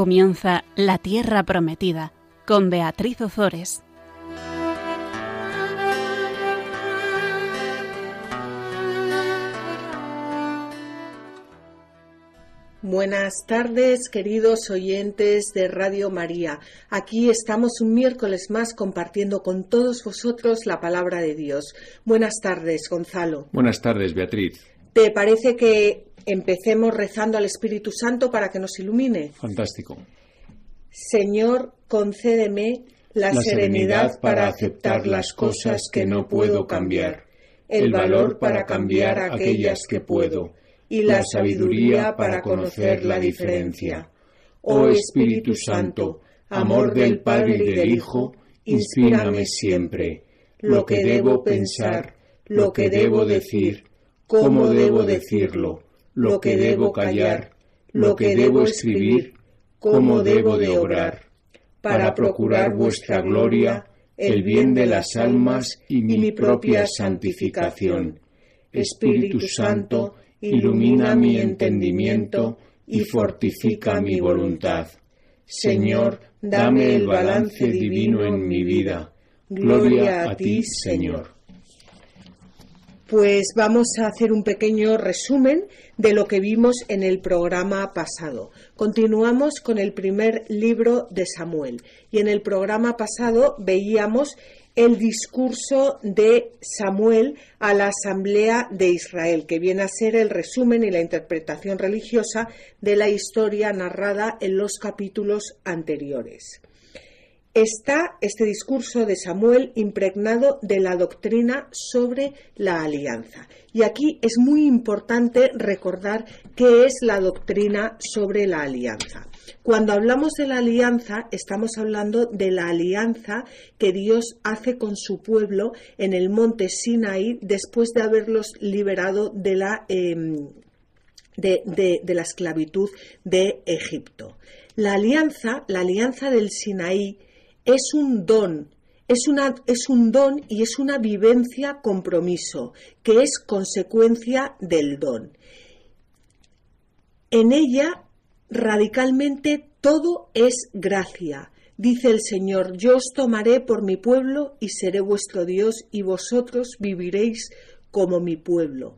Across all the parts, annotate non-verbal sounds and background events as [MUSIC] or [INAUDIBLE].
Comienza La Tierra Prometida con Beatriz Ozores. Buenas tardes, queridos oyentes de Radio María. Aquí estamos un miércoles más compartiendo con todos vosotros la palabra de Dios. Buenas tardes, Gonzalo. Buenas tardes, Beatriz. ¿Te parece que empecemos rezando al Espíritu Santo para que nos ilumine? Fantástico. Señor, concédeme la, serenidad para aceptar las cosas que no puedo cambiar, el valor para cambiar aquellas que puedo. y la sabiduría para conocer la diferencia. Oh Espíritu Santo, amor del Padre y del Hijo, inspírame siempre. lo que debo pensar, lo que debo decir, cómo debo decirlo, lo que debo callar, lo que debo escribir, cómo debo de obrar, para procurar vuestra gloria, el bien de las almas y mi propia santificación. Espíritu Santo, ilumina mi entendimiento y fortifica mi voluntad. Señor, dame el balance divino en mi vida. Gloria a ti, Señor. Pues vamos a hacer un pequeño resumen de lo que vimos en el programa pasado. Continuamos con el primer libro de Samuel y en el programa pasado veíamos el discurso de Samuel a la Asamblea de Israel, que viene a ser el resumen y la interpretación religiosa de la historia narrada en los capítulos anteriores. Está este discurso de Samuel impregnado de la doctrina sobre la alianza. Y aquí es muy importante recordar qué es la doctrina sobre la alianza. Cuando hablamos de la alianza, estamos hablando de la alianza que Dios hace con su pueblo en el monte Sinaí después de haberlos liberado de la, em, de, la esclavitud de Egipto. La alianza, la alianza del Sinaí, es un don, es, una, es, un don y es una vivencia compromiso, que es consecuencia del don. En ella radicalmente todo es gracia. Dice el Señor, yo os tomaré por mi pueblo y seré vuestro Dios y vosotros viviréis como mi pueblo.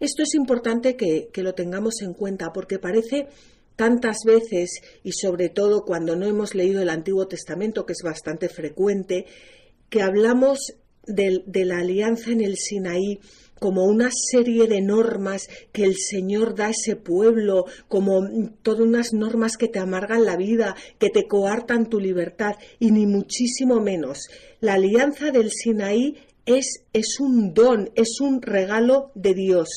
Esto es importante que, que lo tengamos en cuenta porque parece tantas veces y sobre todo cuando no hemos leído el Antiguo Testamento, que es bastante frecuente, que hablamos de, de la alianza en el Sinaí como una serie de normas que el Señor da a ese pueblo, como todas unas normas que te amargan la vida, que te coartan tu libertad, y ni muchísimo menos. La alianza del Sinaí es, es un don, es un regalo de Dios.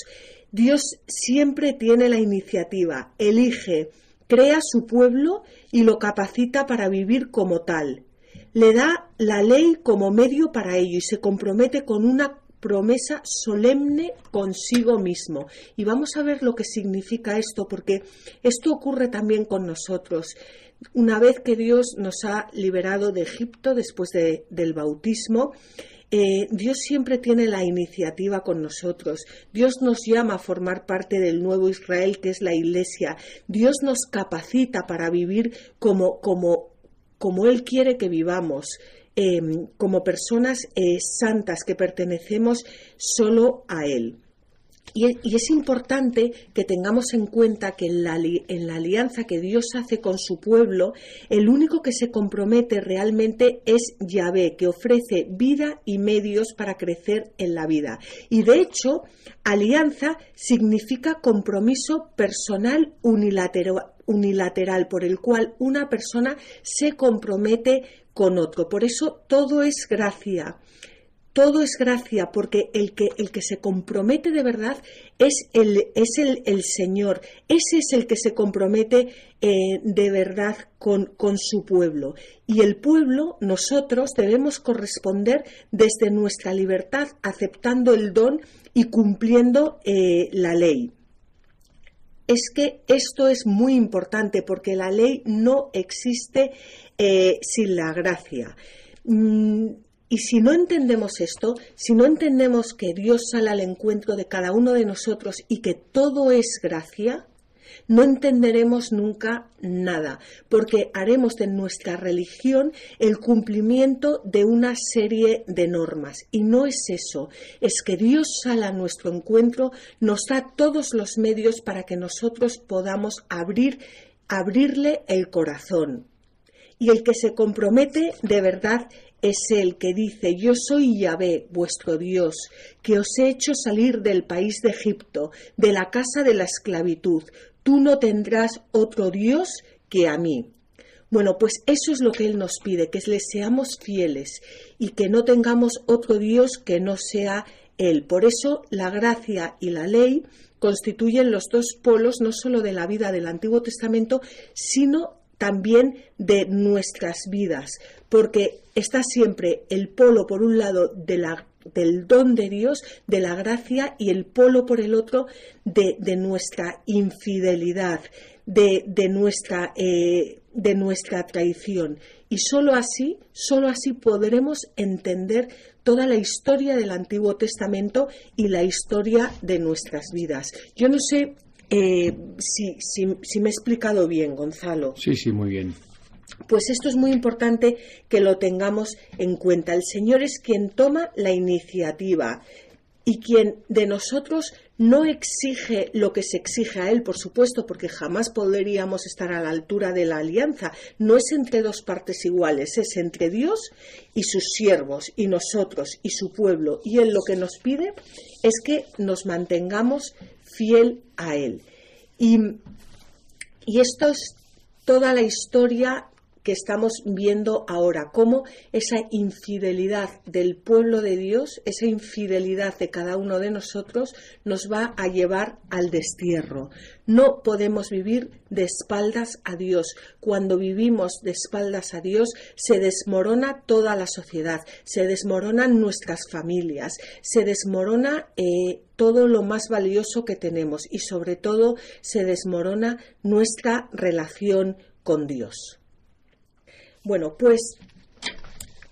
Dios siempre tiene la iniciativa, elige, crea su pueblo y lo capacita para vivir como tal. Le da la ley como medio para ello y se compromete con una promesa solemne consigo mismo. Y vamos a ver lo que significa esto, porque esto ocurre también con nosotros. Una vez que Dios nos ha liberado de Egipto después del bautismo, eh, Dios siempre tiene la iniciativa con nosotros. Dios nos llama a formar parte del nuevo Israel que es la Iglesia. Dios nos capacita para vivir como, como, como Él quiere que vivamos. Em, como personas eh, santas que pertenecemos solo a Él. Y, es importante que tengamos en cuenta que en la, en la, alianza que Dios hace con su pueblo, el único que se compromete realmente es Yahvé, que ofrece vida y medios para crecer en la vida. Y de hecho, alianza significa compromiso personal unilateral, unilateral por el cual una persona se compromete con otro. Por eso todo es gracia. Todo es gracia porque el que, el que se compromete de verdad es el, es el, Señor. Ese es el que se compromete eh, de verdad con, con su pueblo. Y el pueblo, nosotros debemos corresponder desde nuestra libertad, aceptando el don y cumpliendo eh, la ley es que esto es muy importante porque la ley no existe eh, sin la gracia. Mm, y si no entendemos esto, si no entendemos que Dios sale al encuentro de cada uno de nosotros y que todo es gracia, No entenderemos nunca nada, porque haremos de nuestra religión el cumplimiento de una serie de normas. Y no es eso, es que Dios sale a nuestro encuentro, nos da todos los medios para que nosotros podamos abrir, abrirle el corazón. Y el que se compromete de verdad es el que dice, yo soy Yahvé, vuestro Dios, que os he hecho salir del país de Egipto, de la casa de la esclavitud. Tú no tendrás otro Dios que a mí. Bueno, pues eso es lo que Él nos pide, que le seamos fieles y que no tengamos otro Dios que no sea Él. Por eso la gracia y la ley constituyen los dos polos no solo de la vida del Antiguo Testamento, sino también de nuestras vidas, porque está siempre el polo por un lado de la, del don de Dios, de la gracia, y el polo por el otro de, nuestra infidelidad, de, nuestra, eh, de nuestra traición. Y sólo así, sólo así podremos entender toda la historia del Antiguo Testamento y la historia de nuestras vidas. Yo no sé eh, si, me he explicado bien, Gonzalo. Sí, sí, muy bien. Pues esto es muy importante que lo tengamos en cuenta. El Señor es quien toma la iniciativa y quien de nosotros no exige lo que se exige a Él, por supuesto, porque jamás podríamos estar a la altura de la alianza. No es entre dos partes iguales, es entre Dios y sus siervos, y nosotros y su pueblo. Y Él lo que nos pide es que nos mantengamos fiel a Él. Y, y esto es toda la historia que estamos viendo ahora, cómo esa infidelidad del pueblo de Dios, esa infidelidad de cada uno de nosotros nos va a llevar al destierro. No podemos vivir de espaldas a Dios. Cuando vivimos de espaldas a Dios, se desmorona toda la sociedad, se desmoronan nuestras familias, se desmorona eh, todo lo más valioso que tenemos y sobre todo se desmorona nuestra relación con Dios. Bueno, pues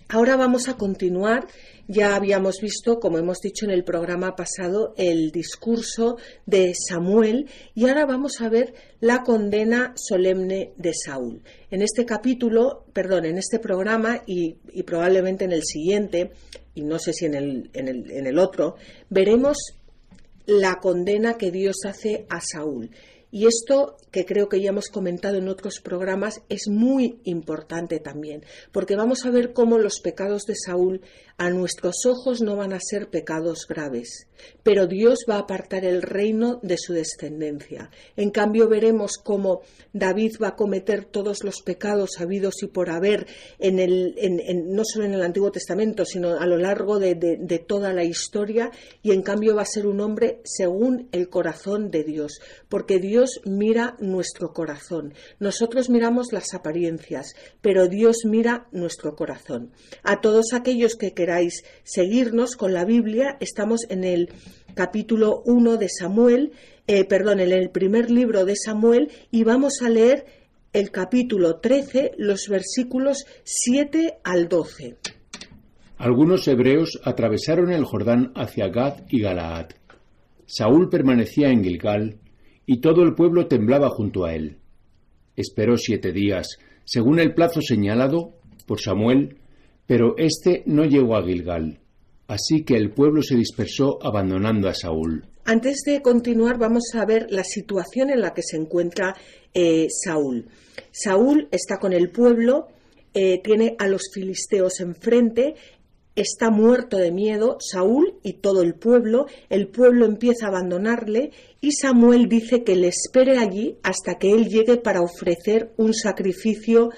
ahora vamos a continuar. Ya habíamos visto, como hemos dicho en el programa pasado, el discurso de Samuel y ahora vamos a ver la condena solemne de Saúl. En este capítulo, perdón, en este programa y, probablemente en el siguiente, y no sé si en el, en el, en el otro, veremos la condena que Dios hace a Saúl. Y esto, que creo que ya hemos comentado en otros programas, es muy importante también, porque vamos a ver cómo los pecados de Saúl a nuestros ojos no van a ser pecados graves, pero Dios va a apartar el reino de su descendencia. En cambio, veremos cómo David va a cometer todos los pecados habidos y por haber, en el, no solo en el Antiguo Testamento, sino a lo largo de, de toda la historia, y en cambio va a ser un hombre según el corazón de Dios, porque Dios mira nuestro corazón. Nosotros miramos las apariencias, pero Dios mira nuestro corazón. A todos aquellos que queráis seguirnos con la Biblia, estamos en el capítulo 1 de Samuel, eh, perdón, en el primer libro de Samuel y vamos a leer el capítulo 13, los versículos 7 al 12. Algunos hebreos atravesaron el Jordán hacia Gad y Galaad. Saúl permanecía en Gilgal y todo el pueblo temblaba junto a él. Esperó siete días, según el plazo señalado por Samuel, pero éste no llegó a Gilgal. Así que el pueblo se dispersó abandonando a Saúl. Antes de continuar, vamos a ver la situación en la que se encuentra eh, Saúl. Saúl está con el pueblo, eh, tiene a los filisteos enfrente, está muerto de miedo, Saúl y todo el pueblo, el pueblo empieza a abandonarle y Samuel dice que le espere allí hasta que él llegue para ofrecer un sacrificio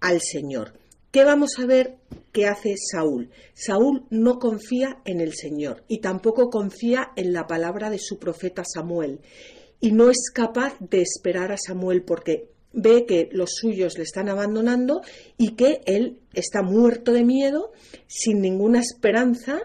al Señor. ¿Qué vamos a ver que hace Saúl? Saúl no confía en el Señor y tampoco confía en la palabra de su profeta Samuel y no es capaz de esperar a Samuel porque ve que los suyos le están abandonando y que él está muerto de miedo, sin ninguna esperanza,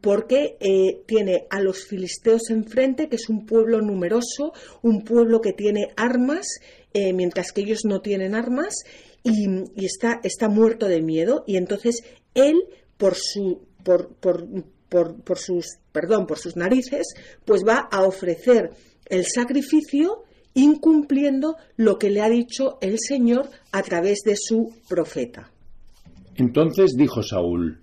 porque eh, tiene a los filisteos enfrente, que es un pueblo numeroso, un pueblo que tiene armas, eh, mientras que ellos no tienen armas, y, está, está, muerto de miedo y entonces él por su por, por, por, sus perdón por sus narices pues va a ofrecer el sacrificio incumpliendo lo que le ha dicho el Señor a través de su profeta. Entonces dijo Saúl,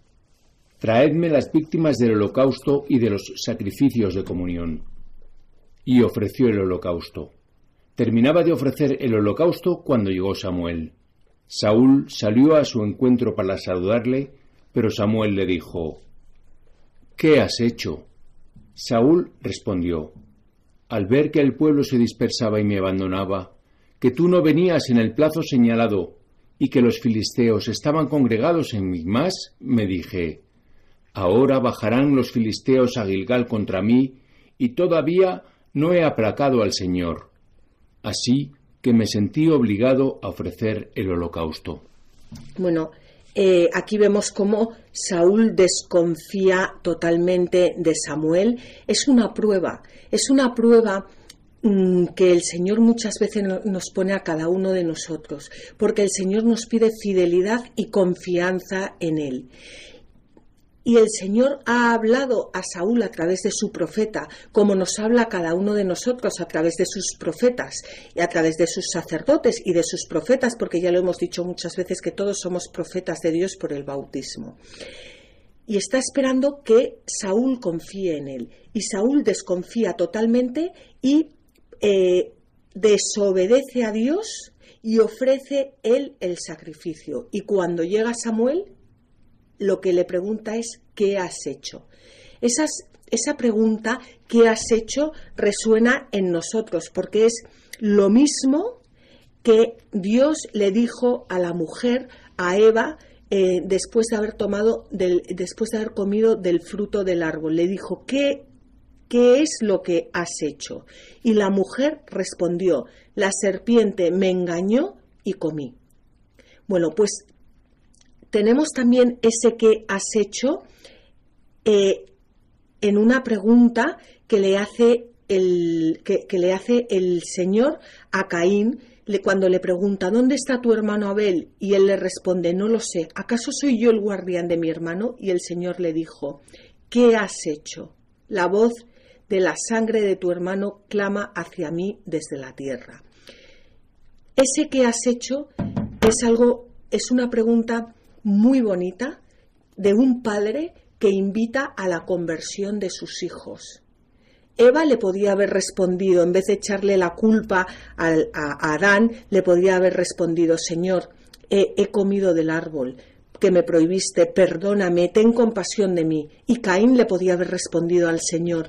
Traedme las víctimas del holocausto y de los sacrificios de comunión. Y ofreció el holocausto. Terminaba de ofrecer el holocausto cuando llegó Samuel. Saúl salió a su encuentro para saludarle, pero Samuel le dijo, ¿Qué has hecho? Saúl respondió, Al ver que el pueblo se dispersaba y me abandonaba, que tú no venías en el plazo señalado y que los filisteos estaban congregados en Migmas, me dije, Ahora bajarán los filisteos a Gilgal contra mí, y todavía no he aplacado al Señor. Así que me sentí obligado a ofrecer el holocausto. Bueno, eh, aquí vemos cómo Saúl desconfía totalmente de Samuel. Es una prueba, es una prueba mm, que el Señor muchas veces nos pone a cada uno de nosotros, porque el Señor nos pide fidelidad y confianza en Él. Y el Señor ha hablado a Saúl a través de su profeta, como nos habla cada uno de nosotros a través de sus profetas y a través de sus sacerdotes y de sus profetas, porque ya lo hemos dicho muchas veces que todos somos profetas de Dios por el bautismo. Y está esperando que Saúl confíe en él. Y Saúl desconfía totalmente y eh, desobedece a Dios y ofrece él el sacrificio. Y cuando llega Samuel, lo que le pregunta es ¿qué has hecho? esa pregunta ¿qué has hecho? resuena en nosotros porque es lo mismo que Dios le dijo a la mujer, a Eva, eh, después de haber tomado, después de haber comido del fruto del árbol. Le dijo, ¿qué, ¿qué es lo que has hecho? Y la mujer respondió, la serpiente me engañó y comí. Bueno, pues tenemos también ese que has hecho eh, en una pregunta que le hace el, que, le hace el Señor a Caín cuando le pregunta ¿dónde está tu hermano Abel? y él le responde no lo sé, ¿acaso soy yo el guardián de mi hermano? y el Señor le dijo ¿qué has hecho? La voz de la sangre de tu hermano clama hacia mí desde la tierra. Ese que has hecho es algo, es una pregunta muy bonita de un padre que invita a la conversión de sus hijos. Eva le podía haber respondido, en vez de echarle la culpa a, Adán, le podía haber respondido, Señor, he, comido del árbol que me prohibiste, perdóname, ten compasión de mí. Y Caín le podía haber respondido al Señor,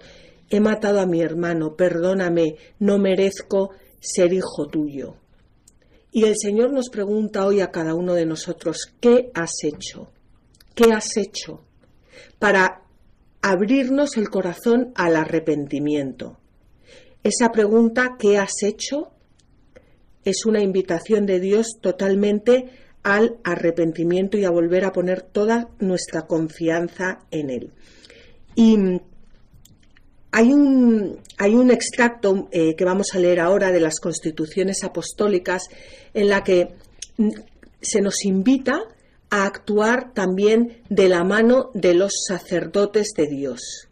he matado a mi hermano, perdóname, no merezco ser hijo tuyo. Y el Señor nos pregunta hoy a cada uno de nosotros, ¿qué has hecho? ¿Qué has hecho para abrirnos el corazón al arrepentimiento? Esa pregunta, ¿qué has hecho? Es una invitación de Dios totalmente al arrepentimiento y a volver a poner toda nuestra confianza en Él. Y hay un, extracto eh, que vamos a leer ahora de las constituciones apostólicas en la que mm, se nos invita a actuar también de la mano de los sacerdotes de Dios,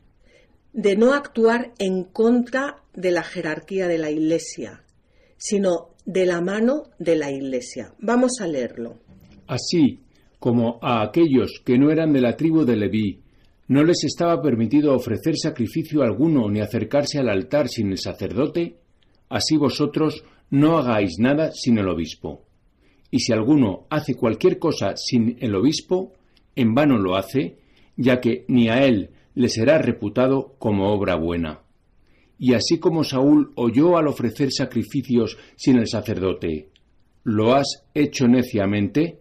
de no actuar en contra de la jerarquía de la Iglesia, sino de la mano de la Iglesia. Vamos a leerlo. Así como a aquellos que no eran de la tribu de Leví, no les estaba permitido ofrecer sacrificio alguno ni acercarse al altar sin el sacerdote, así vosotros no hagáis nada sin el obispo. Y si alguno hace cualquier cosa sin el obispo, en vano lo hace, ya que ni a él le será reputado como obra buena. Y así como Saúl oyó al ofrecer sacrificios sin el sacerdote, lo has hecho neciamente,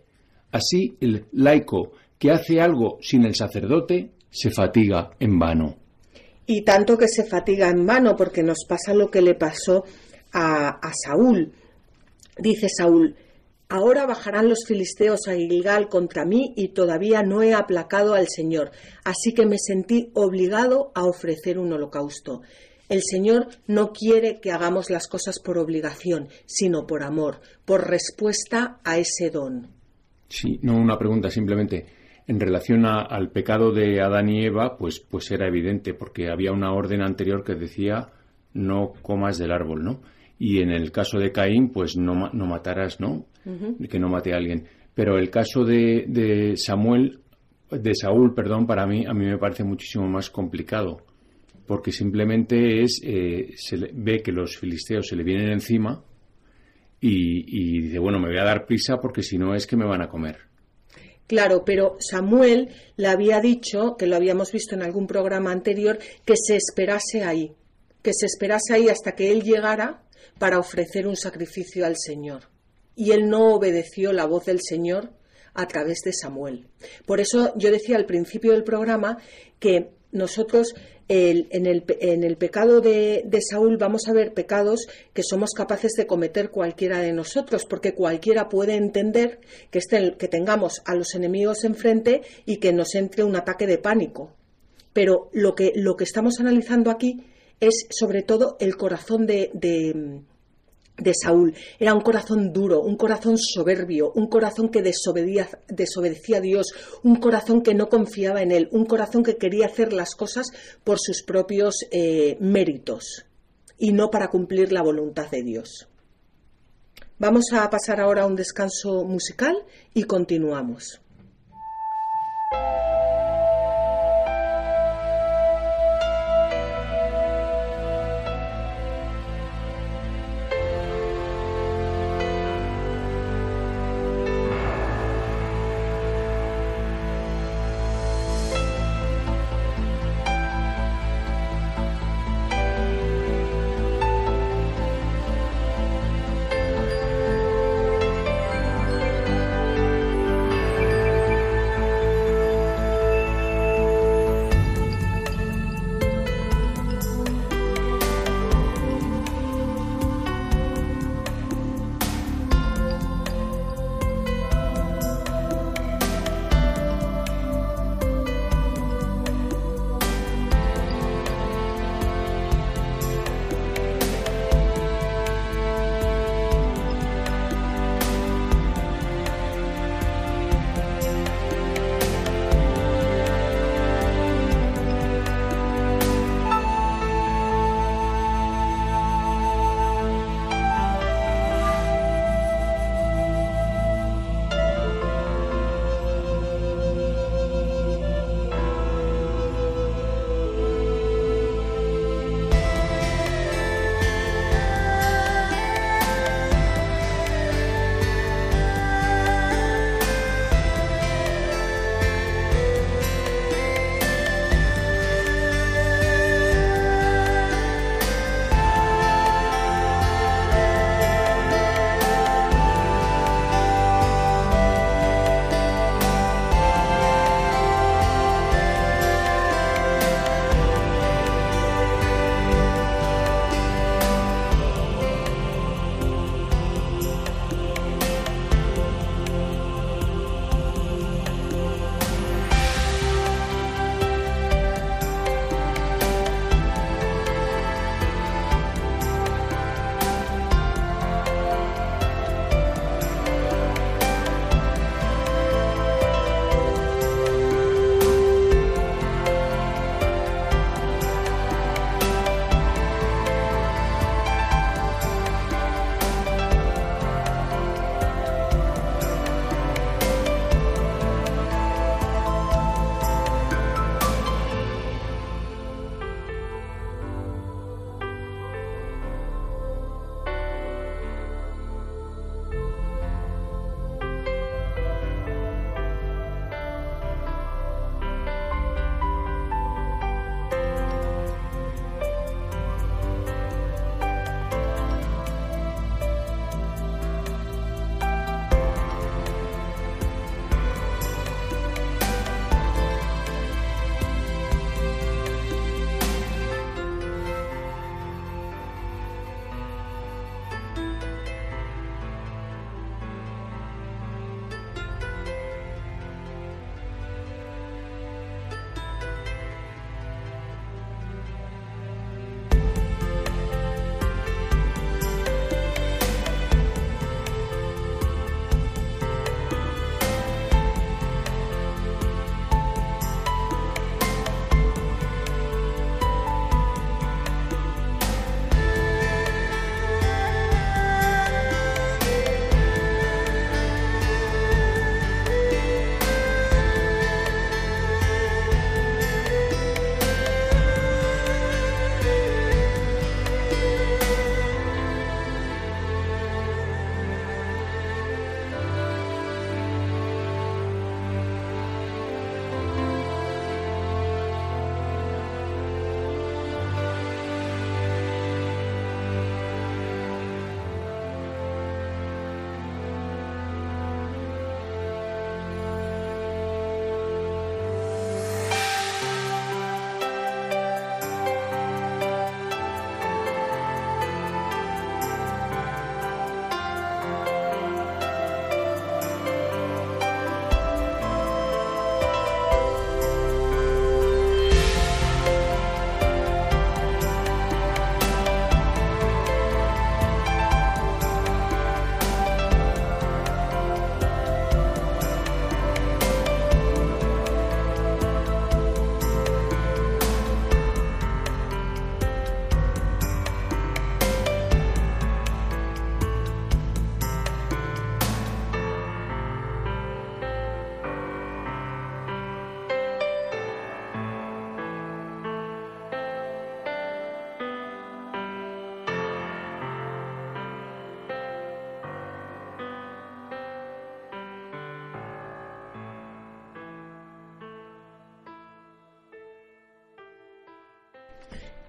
así el laico que hace algo sin el sacerdote se fatiga en vano. Y tanto que se fatiga en vano, porque nos pasa lo que le pasó a, Saúl. Dice Saúl, Ahora bajarán los filisteos a Gilgal contra mí y todavía no he aplacado al Señor, así que me sentí obligado a ofrecer un holocausto. El Señor no quiere que hagamos las cosas por obligación, sino por amor, por respuesta a ese don. Sí, no una pregunta simplemente en relación al pecado de Adán y Eva, pues, pues era evidente, porque había una orden anterior que decía no comas del árbol, ¿no? Y en el caso de Caín, pues no, no matarás, ¿no? Que no mate a alguien. Pero el caso de, de Samuel, de Saúl, perdón, para mí, a mí me parece muchísimo más complicado. Porque simplemente es, eh, se ve que los filisteos se le vienen encima y, y dice, bueno, me voy a dar prisa porque si no es que me van a comer. Claro, pero Samuel le había dicho, que lo habíamos visto en algún programa anterior, que se esperase ahí, que se esperase ahí hasta que él llegara para ofrecer un sacrificio al Señor. Y él no obedeció la voz del Señor a través de Samuel. Por eso yo decía al principio del programa que nosotros en, el, pecado de, Saúl vamos a ver pecados que somos capaces de cometer cualquiera de nosotros, porque cualquiera puede entender que, que tengamos a los enemigos enfrente y que nos entre un ataque de pánico. Pero lo que, lo que estamos analizando aquí es sobre todo el corazón de, de Saúl. Era un corazón duro, un corazón soberbio, un corazón que desobedecía, desobedecía, a Dios, un corazón que no confiaba en Él, un corazón que quería hacer las cosas por sus propios eh, méritos y no para cumplir la voluntad de Dios. Vamos a pasar ahora a un descanso musical y continuamos.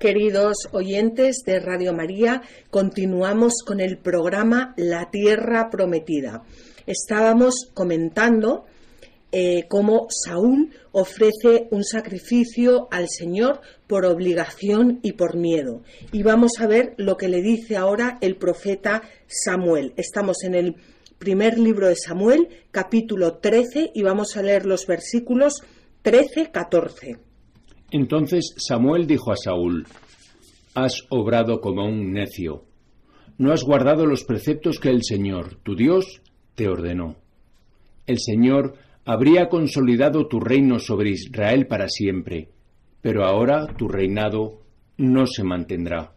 Queridos oyentes de Radio María, continuamos con el programa La Tierra Prometida. Estábamos comentando eh, cómo Saúl ofrece un sacrificio al Señor por obligación y por miedo. Y vamos a ver lo que le dice ahora el profeta Samuel. Estamos en el primer libro de Samuel, capítulo 13, y vamos a leer los versículos 13-14. Entonces Samuel dijo a Saúl, Has obrado como un necio, no has guardado los preceptos que el Señor, tu Dios, te ordenó. El Señor habría consolidado tu reino sobre Israel para siempre, pero ahora tu reinado no se mantendrá.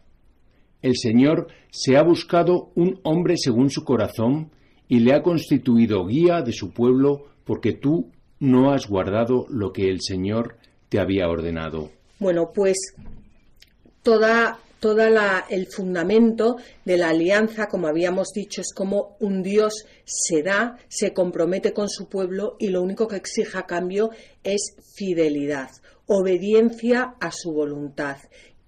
El Señor se ha buscado un hombre según su corazón y le ha constituido guía de su pueblo porque tú no has guardado lo que el Señor te había ordenado. Bueno, pues toda toda el fundamento de la alianza, como habíamos dicho, es como un Dios se da, se compromete con su pueblo y lo único que exige a cambio es fidelidad, obediencia a su voluntad,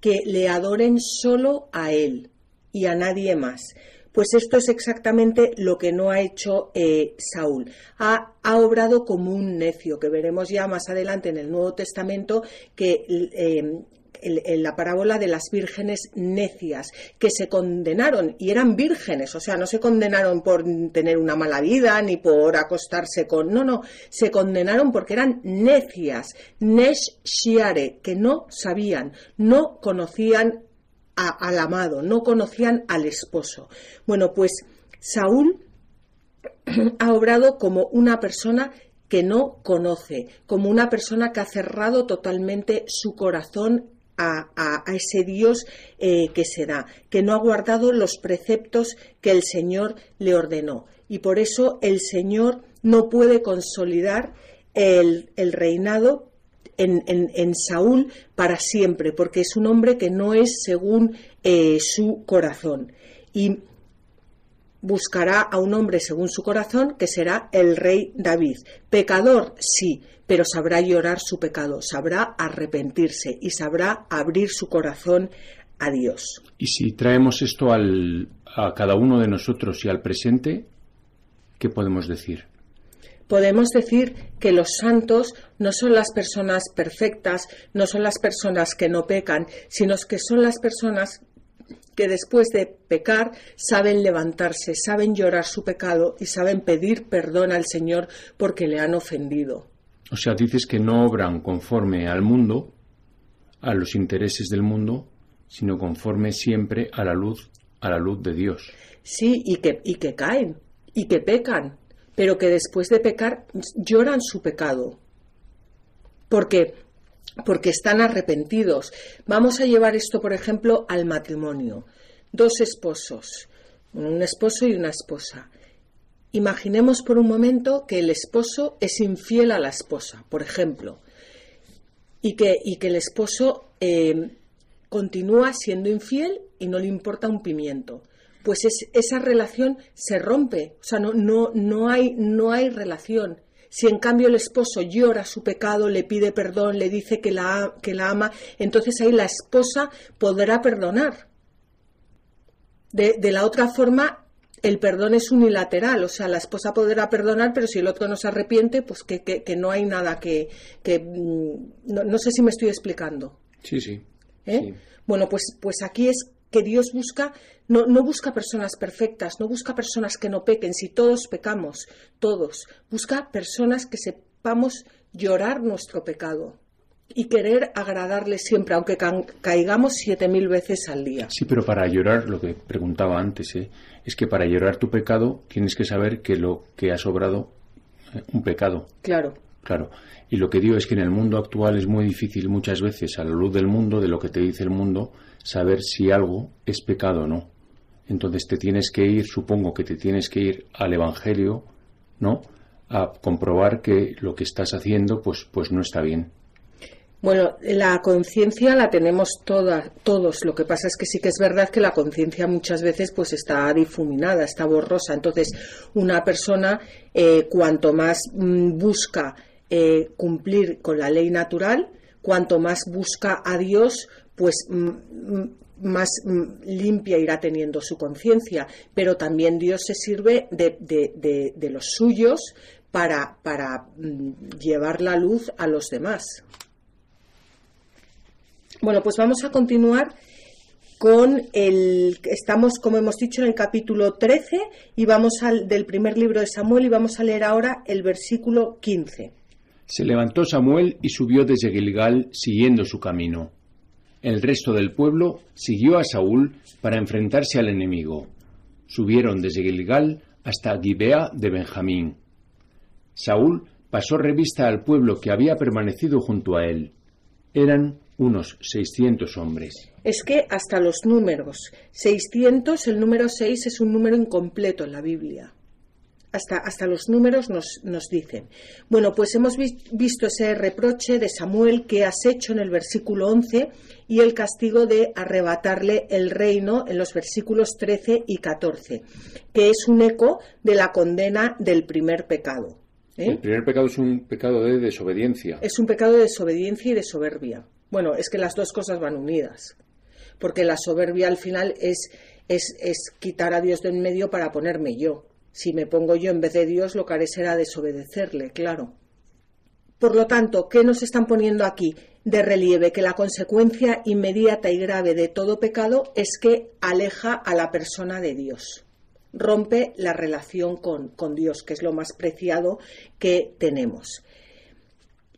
que le adoren solo a Él y a nadie más. Pues esto es exactamente lo que no ha hecho eh, Saúl. Ha, obrado como un necio, que veremos ya más adelante en el Nuevo Testamento que eh, en la parábola de las vírgenes necias, que se condenaron y eran vírgenes, o sea, no se condenaron por tener una mala vida ni por acostarse con. No, no, se condenaron porque eran necias, nesh shiare, que no sabían, no conocían al amado, no conocían al esposo. Bueno, pues Saúl [CLEARS THROAT] ha obrado como una persona que no conoce, como una persona que ha cerrado totalmente su corazón a, ese Dios eh, que se da, que no ha guardado los preceptos que el Señor le ordenó. Y por eso el Señor no puede consolidar el, el reinado en, Saúl para siempre, porque es un hombre que no es según eh, su corazón. Y buscará a un hombre según su corazón, que será el rey David. Pecador, sí, pero sabrá llorar su pecado, sabrá arrepentirse y sabrá abrir su corazón a Dios. Y si traemos esto al, a cada uno de nosotros y al presente, ¿qué podemos decir? Podemos decir que los santos no son las personas perfectas, no son las personas que no pecan, sino que son las personas que después de pecar saben levantarse, saben llorar su pecado y saben pedir perdón al Señor porque le han ofendido. O sea, dices que no obran conforme al mundo, a los intereses del mundo, sino conforme siempre a la luz, a la luz de Dios. Sí, y que, y que caen, y que pecan, pero que después de pecar lloran su pecado. Porque porque están arrepentidos. Vamos a llevar esto, por ejemplo, al matrimonio. Dos esposos, un esposo y una esposa. Imaginemos por un momento que el esposo es infiel a la esposa, por ejemplo, y que, y que el esposo eh, continúa siendo infiel y no le importa un pimiento pues esa relación se rompe, o sea, no, no, no, hay, no hay relación. Si en cambio el esposo llora su pecado, le pide perdón, le dice que la, que la ama, entonces ahí la esposa podrá perdonar. De, la otra forma, el perdón es unilateral, o sea, la esposa podrá perdonar, pero si el otro no se arrepiente, pues que, que, no hay nada que... que mm, no, sé si me estoy explicando. Sí, sí. ¿Eh? sí. Bueno, pues, pues aquí es que Dios busca, no, no busca personas perfectas, no busca personas que no pequen, si todos pecamos, todos, busca personas que sepamos llorar nuestro pecado y querer agradarle siempre, aunque caigamos siete mil veces al día. Sí, pero para llorar, lo que preguntaba antes, ¿eh? es que para llorar tu pecado tienes que saber que lo que ha sobrado eh, un pecado. Claro. Claro. Y lo que digo es que en el mundo actual es muy difícil muchas veces, a la luz del mundo, de lo que te dice el mundo, saber si algo es pecado o no. Entonces te tienes que ir, supongo que te tienes que ir al Evangelio, ¿no? A comprobar que lo que estás haciendo, pues, pues no está bien. Bueno, la conciencia la tenemos toda, todos. Lo que pasa es que sí que es verdad que la conciencia muchas veces pues está difuminada, está borrosa. Entonces, una persona eh, cuanto más mm, busca eh, cumplir con la ley natural, cuanto más busca a Dios, pues más limpia irá teniendo su conciencia, pero también Dios se sirve de, los suyos para, para llevar la luz a los demás. Bueno, pues vamos a continuar con el estamos como hemos dicho en el capítulo 13 y vamos al del primer libro de Samuel y vamos a leer ahora el versículo 15. Se levantó Samuel y subió desde Gilgal siguiendo su camino. El resto del pueblo siguió a Saúl para enfrentarse al enemigo. Subieron desde Gilgal hasta Gibea de Benjamín. Saúl pasó revista al pueblo que había permanecido junto a él. Eran unos 600 hombres. Es que hasta los números 600, el número 6 es un número incompleto en la Biblia. Hasta, hasta los números nos, nos dicen. Bueno, pues hemos visto ese reproche de Samuel que has hecho en el versículo 11 y el castigo de arrebatarle el reino en los versículos 13 y 14, que es un eco de la condena del primer pecado. ¿eh? El primer pecado es un pecado de desobediencia. Es un pecado de desobediencia y de soberbia. Bueno, es que las dos cosas van unidas, porque la soberbia al final es, es, es quitar a Dios de en medio para ponerme yo. Si me pongo yo en vez de Dios, lo que haré será desobedecerle, claro. Por lo tanto, ¿qué nos están poniendo aquí de relieve? Que la consecuencia inmediata y grave de todo pecado es que aleja a la persona de Dios, rompe la relación con, con Dios, que es lo más preciado que tenemos.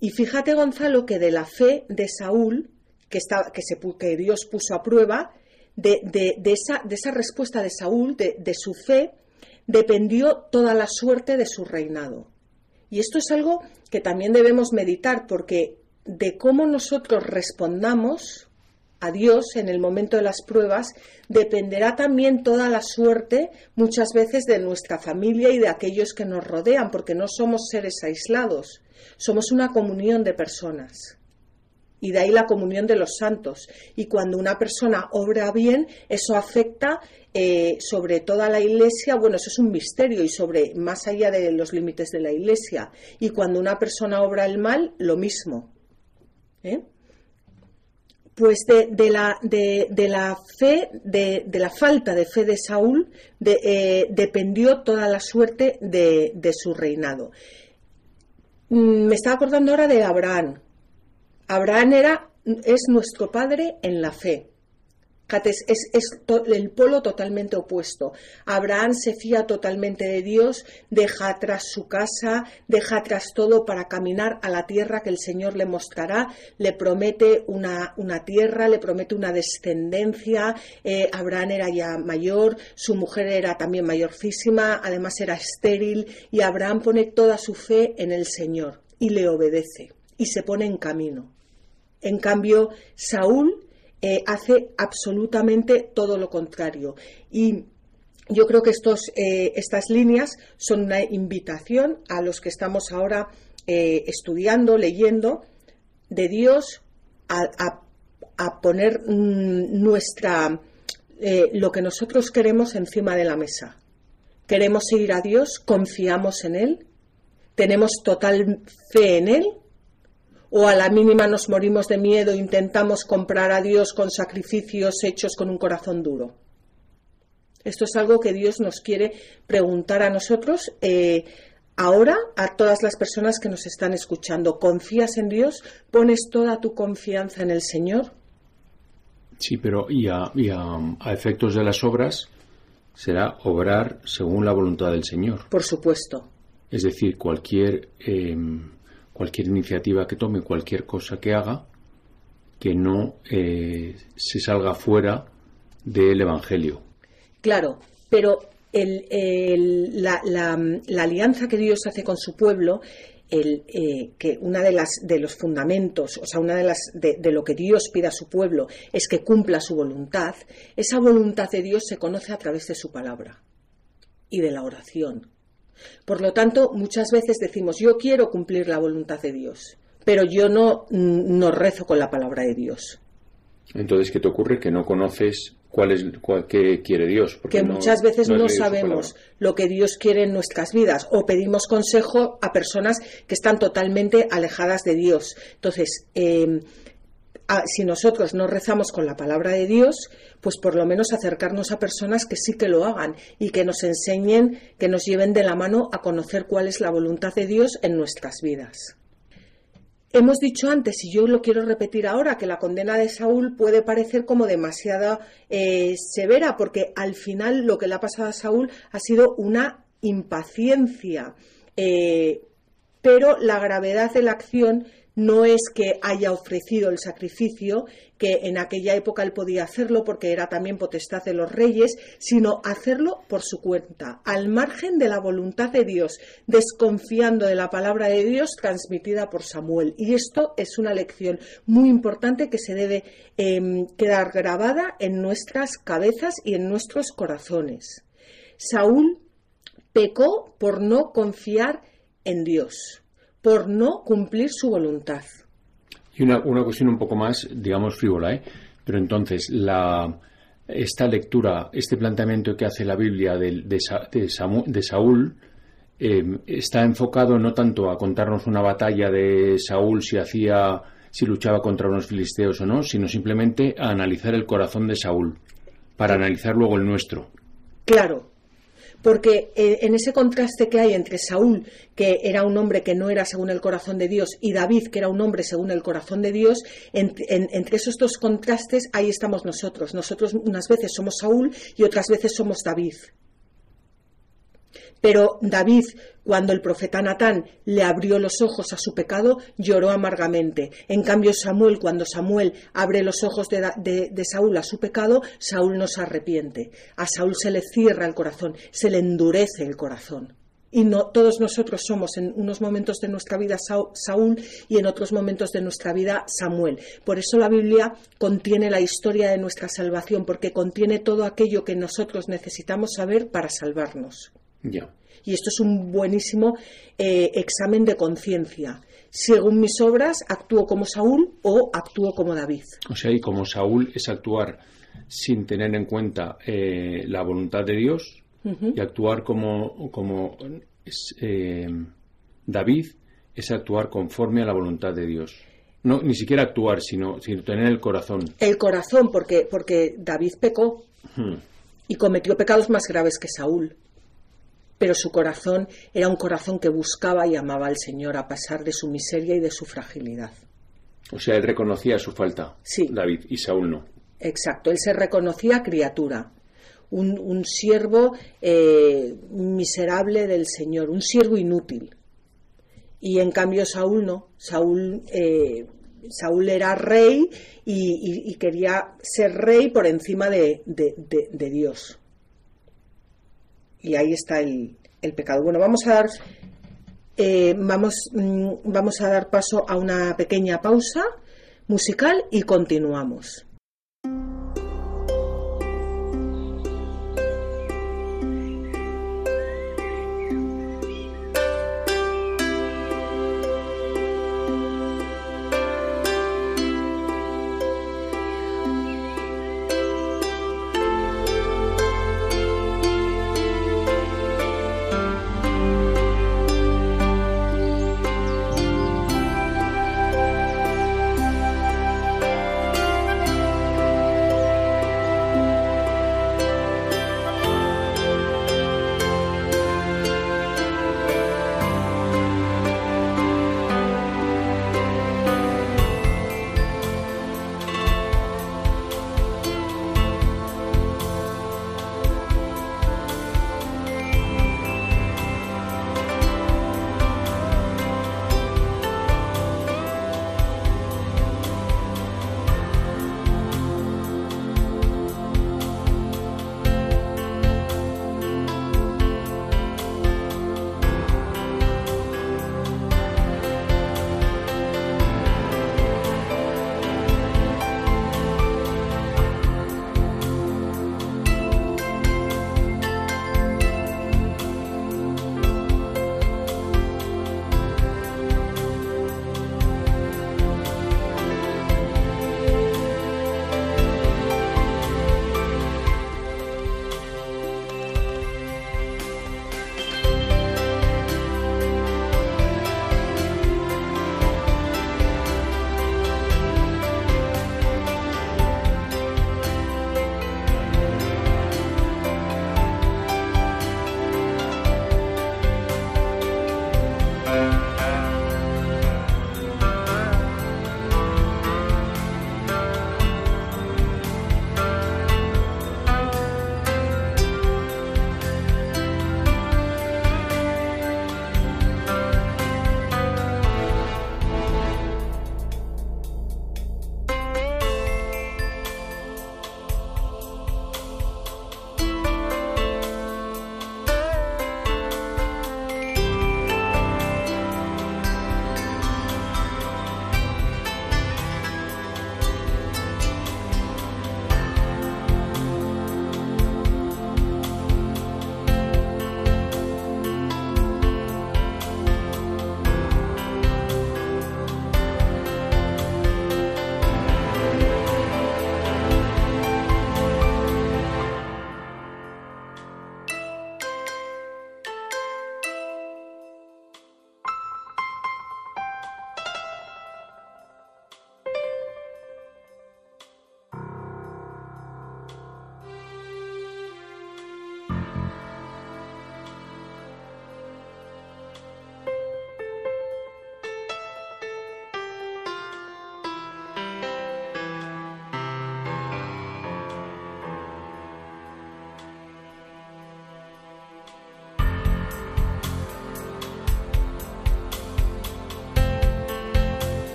Y fíjate, Gonzalo, que de la fe de Saúl, que, que, se, que Dios puso a prueba, de, esa, de esa, respuesta de Saúl, de, su fe, dependió toda la suerte de su reinado. Y esto es algo que también debemos meditar, porque de cómo nosotros respondamos a Dios en el momento de las pruebas dependerá también toda la suerte muchas veces de nuestra familia y de aquellos que nos rodean, porque no somos seres aislados. Somos una comunión de personas. Y de ahí la comunión de los santos. Y cuando una persona obra bien, eso afecta eh, sobre toda la iglesia. Bueno, eso es un misterio y sobre más allá de los límites de la iglesia. Y cuando una persona obra el mal, lo mismo. ¿Eh? pues de, la, de, la, fe, de, la falta de fe de Saúl, eh, dependió toda la suerte de, su reinado. Mm, me estaba acordando ahora de Abraham. Abraham era, es nuestro padre en la fe. Es, el polo totalmente opuesto. Abraham se fía totalmente de Dios, deja atrás su casa, deja atrás todo para caminar a la tierra que el Señor le mostrará, le promete una, una tierra, le promete una descendencia. Eh, Abraham era ya mayor, su mujer era también mayorcísima, además era estéril, y Abraham pone toda su fe en el Señor y le obedece y se pone en camino. En cambio, Saúl eh, hace absolutamente todo lo contrario. Y yo creo que estos, eh, estas líneas son una invitación a los que estamos ahora eh, estudiando, leyendo de Dios a, poner mm, nuestra lo que nosotros queremos encima de la mesa. Queremos seguir a Dios, confiamos en Él, tenemos total fe en Él o a la mínima nos morimos de miedo e intentamos comprar a Dios con sacrificios hechos con un corazón duro. Esto es algo que Dios nos quiere preguntar a nosotros eh, ahora, a todas las personas que nos están escuchando. ¿Confías en Dios? ¿Pones toda tu confianza en el Señor? Sí, pero y a, efectos de las obras será obrar según la voluntad del Señor. Por supuesto. Es decir, cualquier em, cualquier iniciativa que tome, cualquier cosa que haga, que no eh, se salga fuera del Evangelio. Claro, pero la, alianza que Dios hace con su pueblo, el, eh, que una de las de los fundamentos, o sea, una de las de, lo que Dios pide a su pueblo es que cumpla su voluntad. Esa voluntad de Dios se conoce a través de su palabra y de la oración. Por lo tanto, muchas veces decimos, yo quiero cumplir la voluntad de Dios, pero yo no, no rezo con la palabra de Dios. Entonces, ¿qué te ocurre? Que no conoces cuál es qué quiere Dios. Porque que muchas veces no, sabemos lo que Dios quiere en nuestras vidas o pedimos consejo a personas que están totalmente alejadas de Dios. Entonces, si nosotros no rezamos con la palabra de Dios, pues por lo menos acercarnos a personas que sí que lo hagan y que nos enseñen, que nos lleven de la mano a conocer cuál es la voluntad de Dios en nuestras vidas. Hemos dicho antes, y yo lo quiero repetir ahora, que la condena de Saúl puede parecer como demasiado eh, severa, porque al final lo que le ha pasado a Saúl ha sido una impaciencia. Eh, pero la gravedad de la acción no es que haya ofrecido el sacrificio, que en aquella época él podía hacerlo porque era también potestad de los reyes, sino hacerlo por su cuenta, al margen de la voluntad de Dios, desconfiando de la palabra de Dios transmitida por Samuel. Y esto es una lección muy importante que se debe em, quedar grabada en nuestras cabezas y en nuestros corazones. Saúl pecó por no confiar en Dios por no cumplir su voluntad. Y una, cuestión un poco más, digamos, frívola, ¿eh? Pero entonces, la, esta lectura, este planteamiento que hace la Biblia de, de, Saúl, em, está enfocado no tanto a contarnos una batalla de Saúl si hacía si luchaba contra unos filisteos o no, sino simplemente a analizar el corazón de Saúl, para analizar luego el nuestro. Claro, porque eh, en ese contraste que hay entre Saúl, que era un hombre que no era según el corazón de Dios, y David, que era un hombre según el corazón de Dios, entre esos dos contrastes ahí estamos nosotros. Nosotros unas veces somos Saúl y otras veces somos David. Pero David, cuando el profeta Natán le abrió los ojos a su pecado, lloró amargamente. En cambio, Samuel, cuando Samuel abre los ojos de, Saúl a su pecado, Saúl no se arrepiente. A Saúl se le cierra el corazón, se le endurece el corazón. Y no, todos nosotros somos en unos momentos de nuestra vida Saúl y en otros momentos de nuestra vida Samuel. Por eso la Biblia contiene la historia de nuestra salvación, porque contiene todo aquello que nosotros necesitamos saber para salvarnos. Y esto es un buenísimo eh, examen de conciencia. Según mis obras, actúo como Saúl o actúo como David. O sea, y como Saúl es actuar sin tener en cuenta eh, la voluntad de Dios y actuar como, como eh, David es actuar conforme a la voluntad de Dios. No, ni siquiera actuar, sino, sino tener el corazón. El corazón, porque, porque David pecó y cometió pecados más graves que Saúl pero su corazón era un corazón que buscaba y amaba al Señor a pesar de su miseria y de su fragilidad. O sea, él reconocía su falta, sí. David, y Saúl no. Exacto, él se reconocía criatura, un, siervo eh, miserable del Señor, un siervo inútil. Y en cambio Saúl no, Saúl, eh, Saúl era rey y, quería ser rey por encima de Dios y ahí está el, pecado. Bueno, vamos a dar eh, vamos, mm, vamos a dar paso a una pequeña pausa musical y continuamos.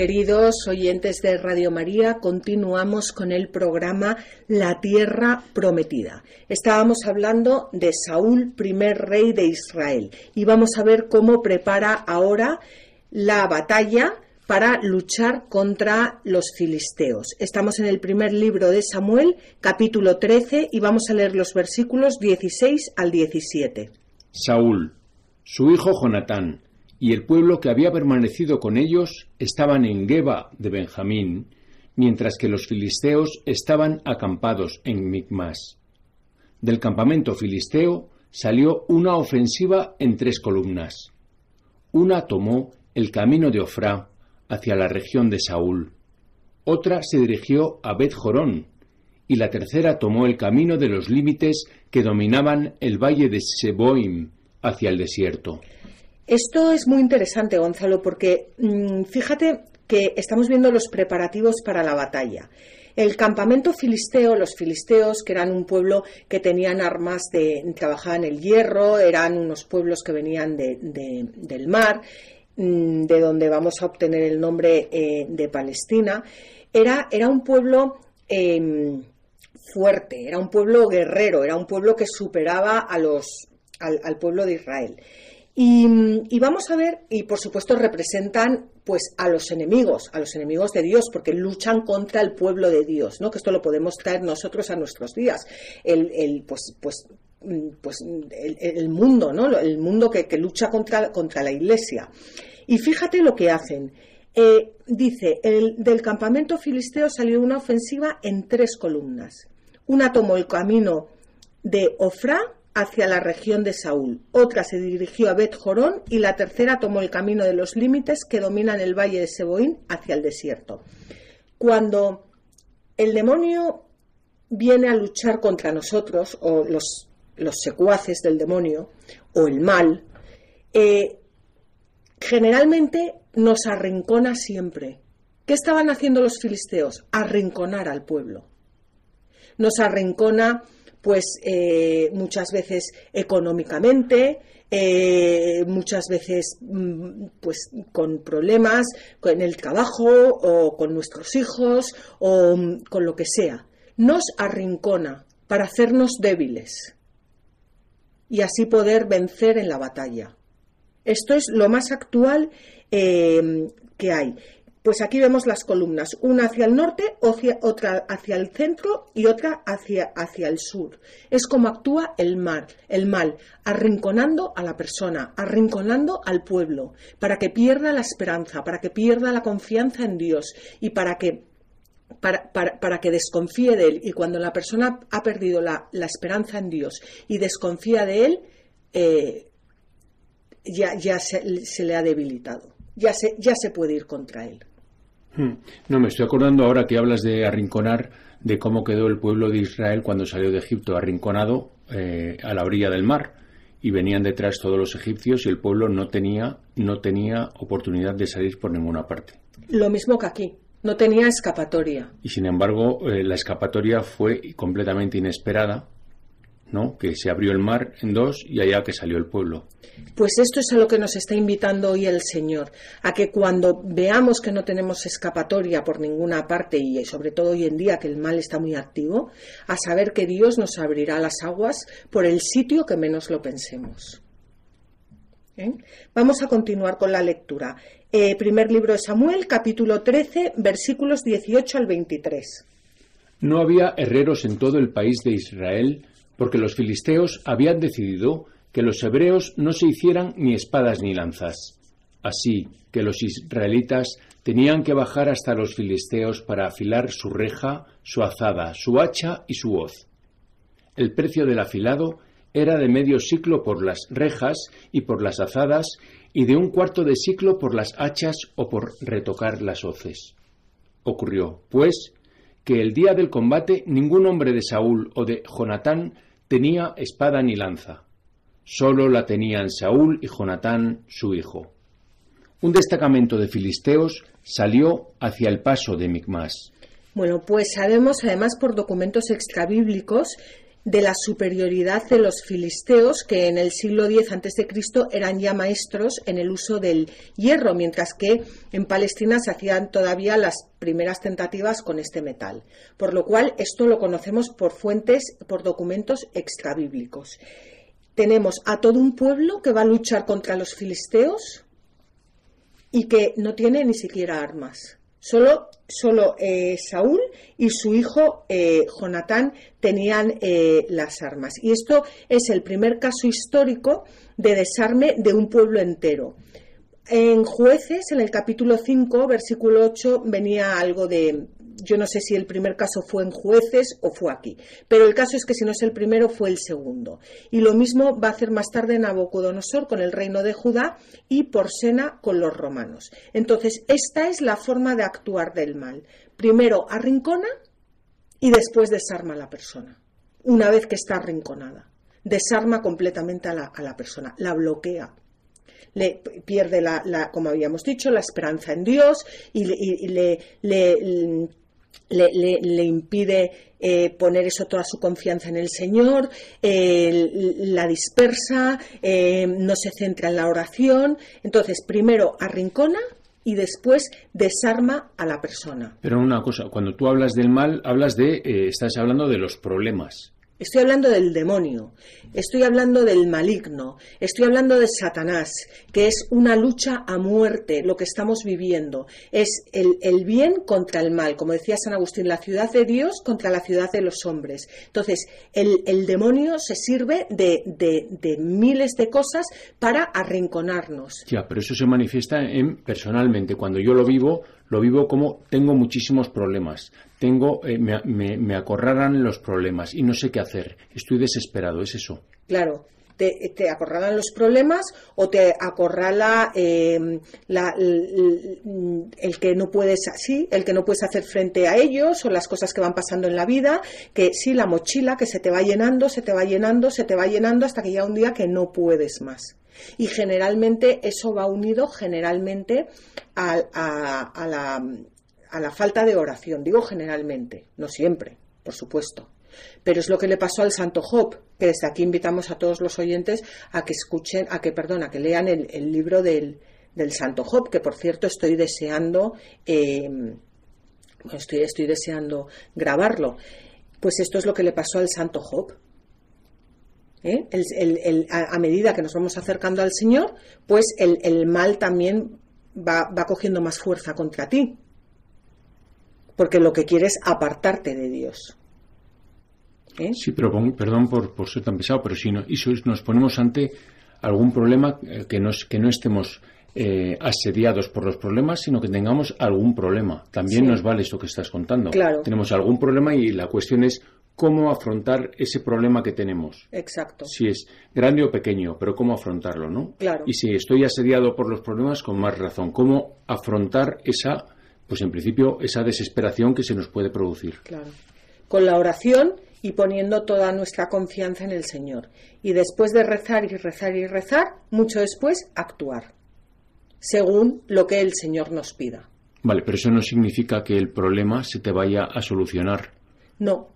Queridos oyentes de Radio María, continuamos con el programa La Tierra Prometida. Estábamos hablando de Saúl, primer rey de Israel, y vamos a ver cómo prepara ahora la batalla para luchar contra los filisteos. Estamos en el primer libro de Samuel, capítulo 13, y vamos a leer los versículos 16 al 17. Saúl, su hijo Jonatán, y el pueblo que había permanecido con ellos estaban en Geba de Benjamín, mientras que los filisteos estaban acampados en Micmas. Del campamento filisteo salió una ofensiva en tres columnas. Una tomó el camino de Ofrá hacia la región de Saúl, otra se dirigió a Bet Jorón, y la tercera tomó el camino de los límites que dominaban el valle de Seboim hacia el desierto. Esto es muy interesante, Gonzalo, porque mm, fíjate que estamos viendo los preparativos para la batalla. El campamento filisteo, los filisteos, que eran un pueblo que tenían armas de, trabajaban el hierro, eran unos pueblos que venían del mar, mm, de donde vamos a obtener el nombre eh, de Palestina, era, era un pueblo em, fuerte, era un pueblo guerrero, era un pueblo que superaba a los, al pueblo de Israel. Y, vamos a ver, y por supuesto representan pues a los enemigos, a los enemigos de Dios, porque luchan contra el pueblo de Dios, ¿no? Que esto lo podemos traer nosotros a nuestros días. El, pues, pues, pues el, mundo, ¿no? El mundo que, lucha contra, contra la iglesia. Y fíjate lo que hacen. Eh, dice, el, del campamento filisteo salió una ofensiva en tres columnas. Una tomó el camino de Ofra, hacia la región de Saúl, otra se dirigió a Bet Jorón y la tercera tomó el camino de los límites que dominan el valle de Seboín hacia el desierto. Cuando el demonio viene a luchar contra nosotros, o los, secuaces del demonio, o el mal, eh, generalmente nos arrincona siempre. ¿Qué estaban haciendo los filisteos? Arrinconar al pueblo. Nos arrincona pues eh, muchas veces económicamente, eh, muchas veces mm, pues con problemas con el trabajo o con nuestros hijos o mm, con lo que sea. Nos arrincona para hacernos débiles y así poder vencer en la batalla. Esto es lo más actual eh, que hay. Pues aquí vemos las columnas, una hacia el norte, otra hacia el centro y otra hacia, hacia el sur. Es como actúa el mal, el mal, arrinconando a la persona, arrinconando al pueblo, para que pierda la esperanza, para que pierda la confianza en Dios y para que para, que desconfíe de él. Y cuando la persona ha perdido la, esperanza en Dios y desconfía de él, eh, ya, ya se, se, le ha debilitado. Ya se, ya se puede ir contra él. Hmm. No, me estoy acordando ahora que hablas de arrinconar, de cómo quedó el pueblo de Israel cuando salió de Egipto, arrinconado eh, a la orilla del mar. Y venían detrás todos los egipcios y el pueblo no tenía, no tenía oportunidad de salir por ninguna parte. Lo mismo que aquí, no tenía escapatoria. Y sin embargo, eh, la escapatoria fue completamente inesperada ¿no? que se abrió el mar en dos y allá que salió el pueblo. Pues esto es a lo que nos está invitando hoy el Señor, a que cuando veamos que no tenemos escapatoria por ninguna parte y sobre todo hoy en día que el mal está muy activo, a saber que Dios nos abrirá las aguas por el sitio que menos lo pensemos. ¿Eh? Vamos a continuar con la lectura. Eh, primer libro de Samuel, capítulo 13, versículos 18 al 23. No había herreros en todo el país de Israel porque los filisteos habían decidido que los hebreos no se hicieran ni espadas ni lanzas. Así que los israelitas tenían que bajar hasta los filisteos para afilar su reja, su azada, su hacha y su hoz. El precio del afilado era de medio ciclo por las rejas y por las azadas y de un cuarto de ciclo por las hachas o por retocar las hoces. Ocurrió, pues, que el día del combate ningún hombre de Saúl o de Jonatán tenía espada ni lanza. Solo la tenían Saúl y Jonatán, su hijo. Un destacamento de filisteos salió hacia el paso de Micmas. Bueno, pues sabemos además por documentos extrabíblicos de la superioridad de los filisteos, que en el siglo X a.C. eran ya maestros en el uso del hierro, mientras que en Palestina se hacían todavía las primeras tentativas con este metal. Por lo cual, esto lo conocemos por fuentes, por documentos extrabíblicos. Tenemos a todo un pueblo que va a luchar contra los filisteos y que no tiene ni siquiera armas. Solo, solo eh, Saúl y su hijo eh, Jonatán tenían eh, las armas. Y esto es el primer caso histórico de desarme de un pueblo entero. En jueces, en el capítulo 5, versículo 8, venía algo de, yo no sé si el primer caso fue en jueces o fue aquí, pero el caso es que si no es el primero fue el segundo. Y lo mismo va a hacer más tarde Nabucodonosor con el reino de Judá y Porsena con los romanos. Entonces, esta es la forma de actuar del mal. Primero arrincona y después desarma a la persona, una vez que está arrinconada. Desarma completamente a la, persona, la bloquea, le pierde la, como habíamos dicho, la esperanza en Dios y, le, le, impide eh, poner eso toda su confianza en el Señor, la dispersa, eh, no se centra en la oración. Entonces, primero arrincona y después desarma a la persona. Pero una cosa, cuando tú hablas del mal, hablas de, eh, estás hablando de los problemas. Estoy hablando del demonio, estoy hablando del maligno, estoy hablando de Satanás, que es una lucha a muerte, lo que estamos viviendo. Es el, bien contra el mal, como decía San Agustín, la ciudad de Dios contra la ciudad de los hombres. Entonces, el, demonio se sirve de, de, miles de cosas para arrinconarnos. Ya, pero eso se manifiesta en personalmente. Cuando yo lo vivo, lo vivo como tengo muchísimos problemas, tengo, eh, me, me, acorralan los problemas y no sé qué hacer, estoy desesperado, es eso. Claro, te, te, acorralan los problemas o te acorrala em, el, que no puedes así, el que no puedes hacer frente a ellos o las cosas que van pasando en la vida, que sí, la mochila que se te va llenando, se te va llenando, se te va llenando hasta que llega un día que no puedes más. Y generalmente eso va unido generalmente a, la, a la falta de oración. Digo generalmente, no siempre, por supuesto. Pero es lo que le pasó al Santo Job, que desde aquí invitamos a todos los oyentes a que escuchen, a que, perdón, a que lean el, libro del, Santo Job, que por cierto estoy deseando, em, estoy, estoy deseando grabarlo. Pues esto es lo que le pasó al Santo Job. ¿eh? a, medida que nos vamos acercando al Señor, pues el, mal también va, cogiendo más fuerza contra ti. Porque lo que quiere es apartarte de Dios. ¿Eh? Sí, pero perdón por, ser tan pesado, pero si no, nos ponemos ante algún problema eh, que, que no estemos asediados por los problemas, sino que tengamos algún problema. También nos vale esto que estás contando. Claro. Tenemos algún problema y la cuestión es cómo afrontar ese problema que tenemos. Exacto. Si es grande o pequeño, pero cómo afrontarlo, ¿no? Claro. Y si estoy asediado por los problemas, con más razón, cómo afrontar esa, pues en principio, esa desesperación que se nos puede producir. Claro. Con la oración y poniendo toda nuestra confianza en el Señor. Y después de rezar y rezar y rezar, mucho después actuar, según lo que el Señor nos pida. Vale, pero eso no significa que el problema se te vaya a solucionar. No,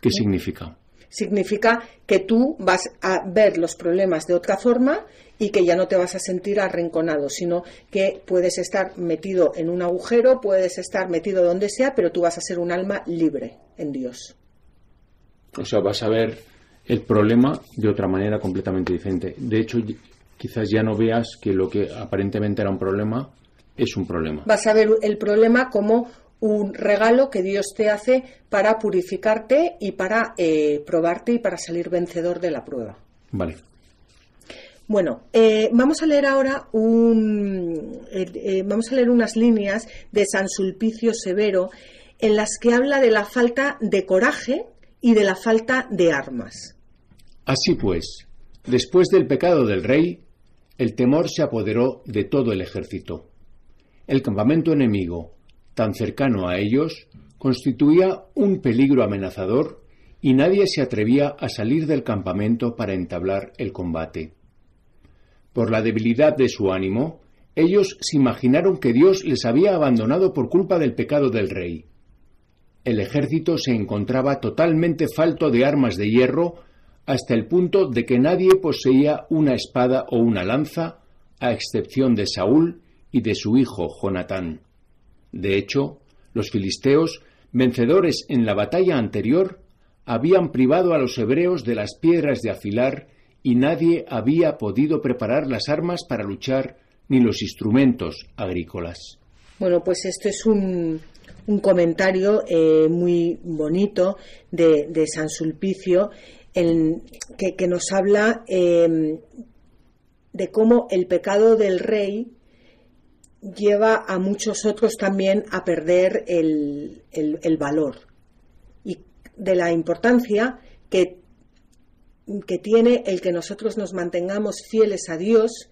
¿Qué significa? Significa que tú vas a ver los problemas de otra forma y que ya no te vas a sentir arrinconado, sino que puedes estar metido en un agujero, puedes estar metido donde sea, pero tú vas a ser un alma libre en Dios. O sea, vas a ver el problema de otra manera completamente diferente. De hecho, quizás ya no veas que lo que aparentemente era un problema es un problema. Vas a ver el problema como un regalo que Dios te hace para purificarte y para eh, probarte y para salir vencedor de la prueba. Vale. Bueno, eh, vamos a leer ahora un, eh, vamos a leer unas líneas de San Sulpicio Severo en las que habla de la falta de coraje y de la falta de armas. Así pues, después del pecado del rey, el temor se apoderó de todo el ejército. El campamento enemigo, tan cercano a ellos, constituía un peligro amenazador y nadie se atrevía a salir del campamento para entablar el combate. Por la debilidad de su ánimo, ellos se imaginaron que Dios les había abandonado por culpa del pecado del rey. el ejército se encontraba totalmente falto de armas de hierro hasta el punto de que nadie poseía una espada o una lanza, a excepción de Saúl y de su hijo Jonatán. De hecho, los filisteos, vencedores en la batalla anterior, habían privado a los hebreos de las piedras de afilar y nadie había podido preparar las armas para luchar ni los instrumentos agrícolas. Bueno, pues esto es un, un comentario eh, muy bonito de, de San Sulpicio que, que, nos habla eh, de cómo el pecado del rey lleva a muchos otros también a perder el, el, valor y de la importancia que, que, tiene el que nosotros nos mantengamos fieles a Dios,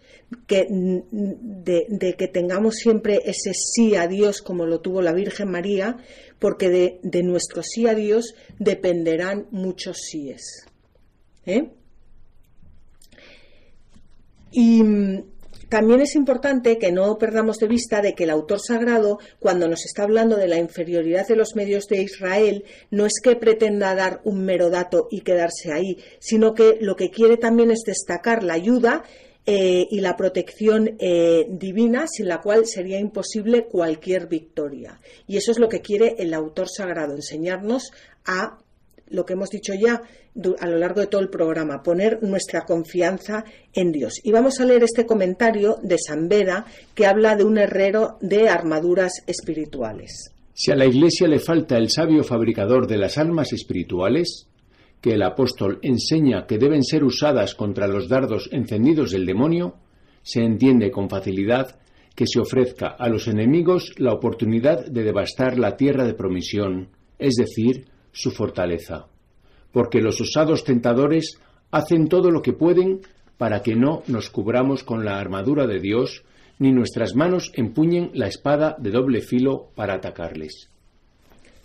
que, de, de, que tengamos siempre ese sí a Dios como lo tuvo la Virgen María, porque de, de nuestro sí a Dios dependerán muchos síes. ¿Eh? Y también es importante que no perdamos de vista de que el autor sagrado, cuando nos está hablando de la inferioridad de los medios de Israel, no es que pretenda dar un mero dato y quedarse ahí, sino que lo que quiere también es destacar la ayuda eh, y la protección eh, divina, sin la cual sería imposible cualquier victoria. Y eso es lo que quiere el autor sagrado, enseñarnos a lo que hemos dicho ya a lo largo de todo el programa, poner nuestra confianza en Dios. Y vamos a leer este comentario de San Beda que habla de un herrero de armaduras espirituales. Si a la Iglesia le falta el sabio fabricador de las almas espirituales, que el apóstol enseña que deben ser usadas contra los dardos encendidos del demonio, se entiende con facilidad que se ofrezca a los enemigos la oportunidad de devastar la tierra de promisión, es decir, su fortaleza, porque los osados tentadores hacen todo lo que pueden para que no nos cubramos con la armadura de Dios, ni nuestras manos empuñen la espada de doble filo para atacarles.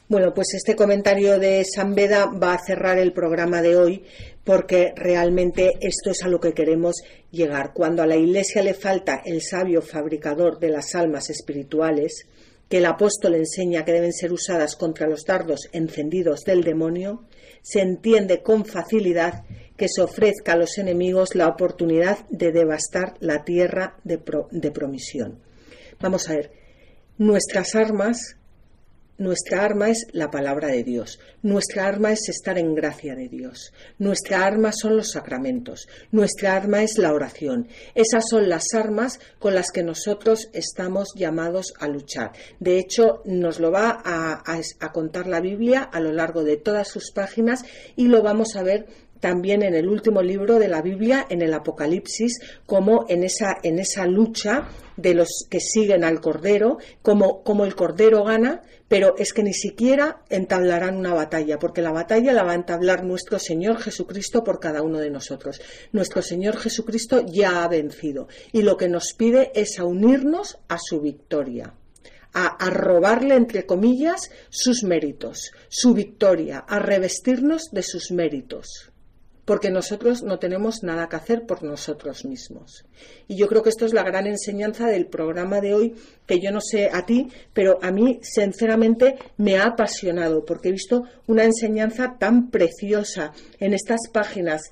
Bueno, pues este comentario de San Beda va a cerrar el programa de hoy porque realmente esto es a lo que queremos llegar. Cuando a la Iglesia le falta el sabio fabricador de las almas espirituales, que el apóstol enseña que deben ser usadas contra los dardos encendidos del demonio, se entiende con facilidad que se ofrezca a los enemigos la oportunidad de devastar la tierra de, promisión. Vamos a ver, nuestras armas nuestra arma es la palabra de Dios. Nuestra arma es estar en gracia de Dios. Nuestra arma son los sacramentos. Nuestra arma es la oración. Esas son las armas con las que nosotros estamos llamados a luchar. De hecho, nos lo va a, a contar la Biblia a lo largo de todas sus páginas y lo vamos a ver también en el último libro de la Biblia, en el Apocalipsis, como en esa, en esa lucha de los que siguen al Cordero, como, como el Cordero gana, pero es que ni siquiera entablarán una batalla, porque la batalla la va a entablar nuestro Señor Jesucristo por cada uno de nosotros. Nuestro Señor Jesucristo ya ha vencido y lo que nos pide es a unirnos a su victoria. A, a, robarle, entre comillas, sus méritos, su victoria, a revestirnos de sus méritos porque nosotros no tenemos nada que hacer por nosotros mismos. Y yo creo que esto es la gran enseñanza del programa de hoy, que yo no sé a ti, pero a mí sinceramente me ha apasionado, porque he visto una enseñanza tan preciosa en estas páginas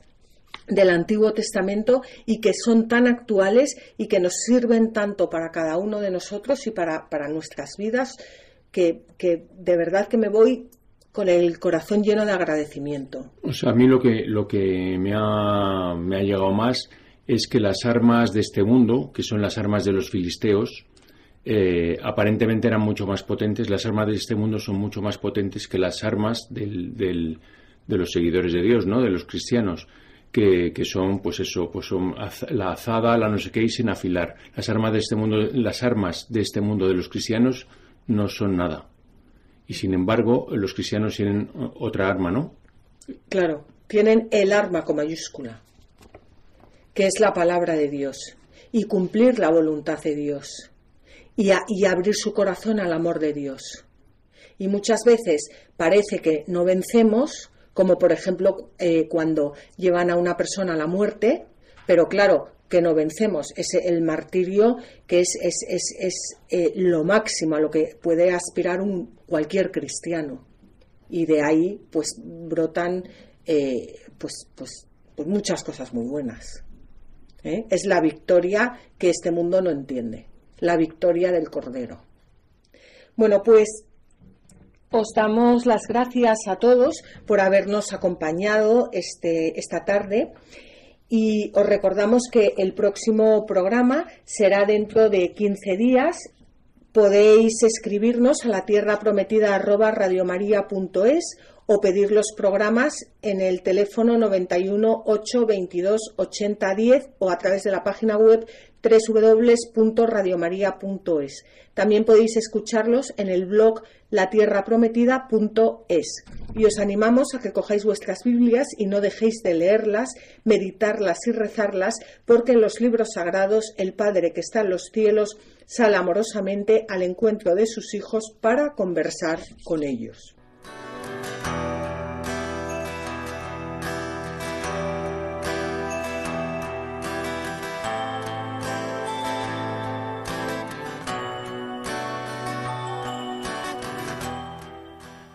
del Antiguo Testamento y que son tan actuales y que nos sirven tanto para cada uno de nosotros y para, para nuestras vidas, que, que de verdad que me voy con el corazón lleno de agradecimiento. O sea, a mí lo que, lo que me, ha, me ha llegado más es que las armas de este mundo, que son las armas de los filisteos, eh, aparentemente eran mucho más potentes. Las armas de este mundo son mucho más potentes que las armas del, de los seguidores de Dios, ¿no? De los cristianos. Que, que, son, pues eso, pues son la azada, la no sé qué, y sin afilar. Las armas de este mundo, las armas de este mundo de los cristianos no son nada y sin embargo los cristianos tienen otra arma, ¿no? Claro, tienen el arma con mayúscula, que es la palabra de Dios, y cumplir la voluntad de Dios, y, y abrir su corazón al amor de Dios. Y muchas veces parece que no vencemos, como por ejemplo eh, cuando llevan a una persona a la muerte, pero claro, que no vencemos. Es el martirio que es, es, es, es eh, lo máximo a lo que puede aspirar un, cualquier cristiano. y de ahí pues brotan eh, pues, pues, pues, muchas cosas muy buenas. ¿eh? Es la victoria que este mundo no entiende, la victoria del Cordero. Bueno, pues os damos las gracias a todos por habernos acompañado este, esta tarde y os recordamos que el próximo programa será dentro de 15 días. Podéis escribirnos a la tierra prometida o pedir los programas en el teléfono 91 8 22 80 10 o a través de la página web www.radiomaria.es. También podéis escucharlos en el blog latierraprometida.es. Y os animamos a que cojáis vuestras Biblias y no dejéis de leerlas, meditarlas y rezarlas, porque en los libros sagrados el Padre que está en los cielos sale amorosamente al encuentro de sus hijos para conversar con ellos.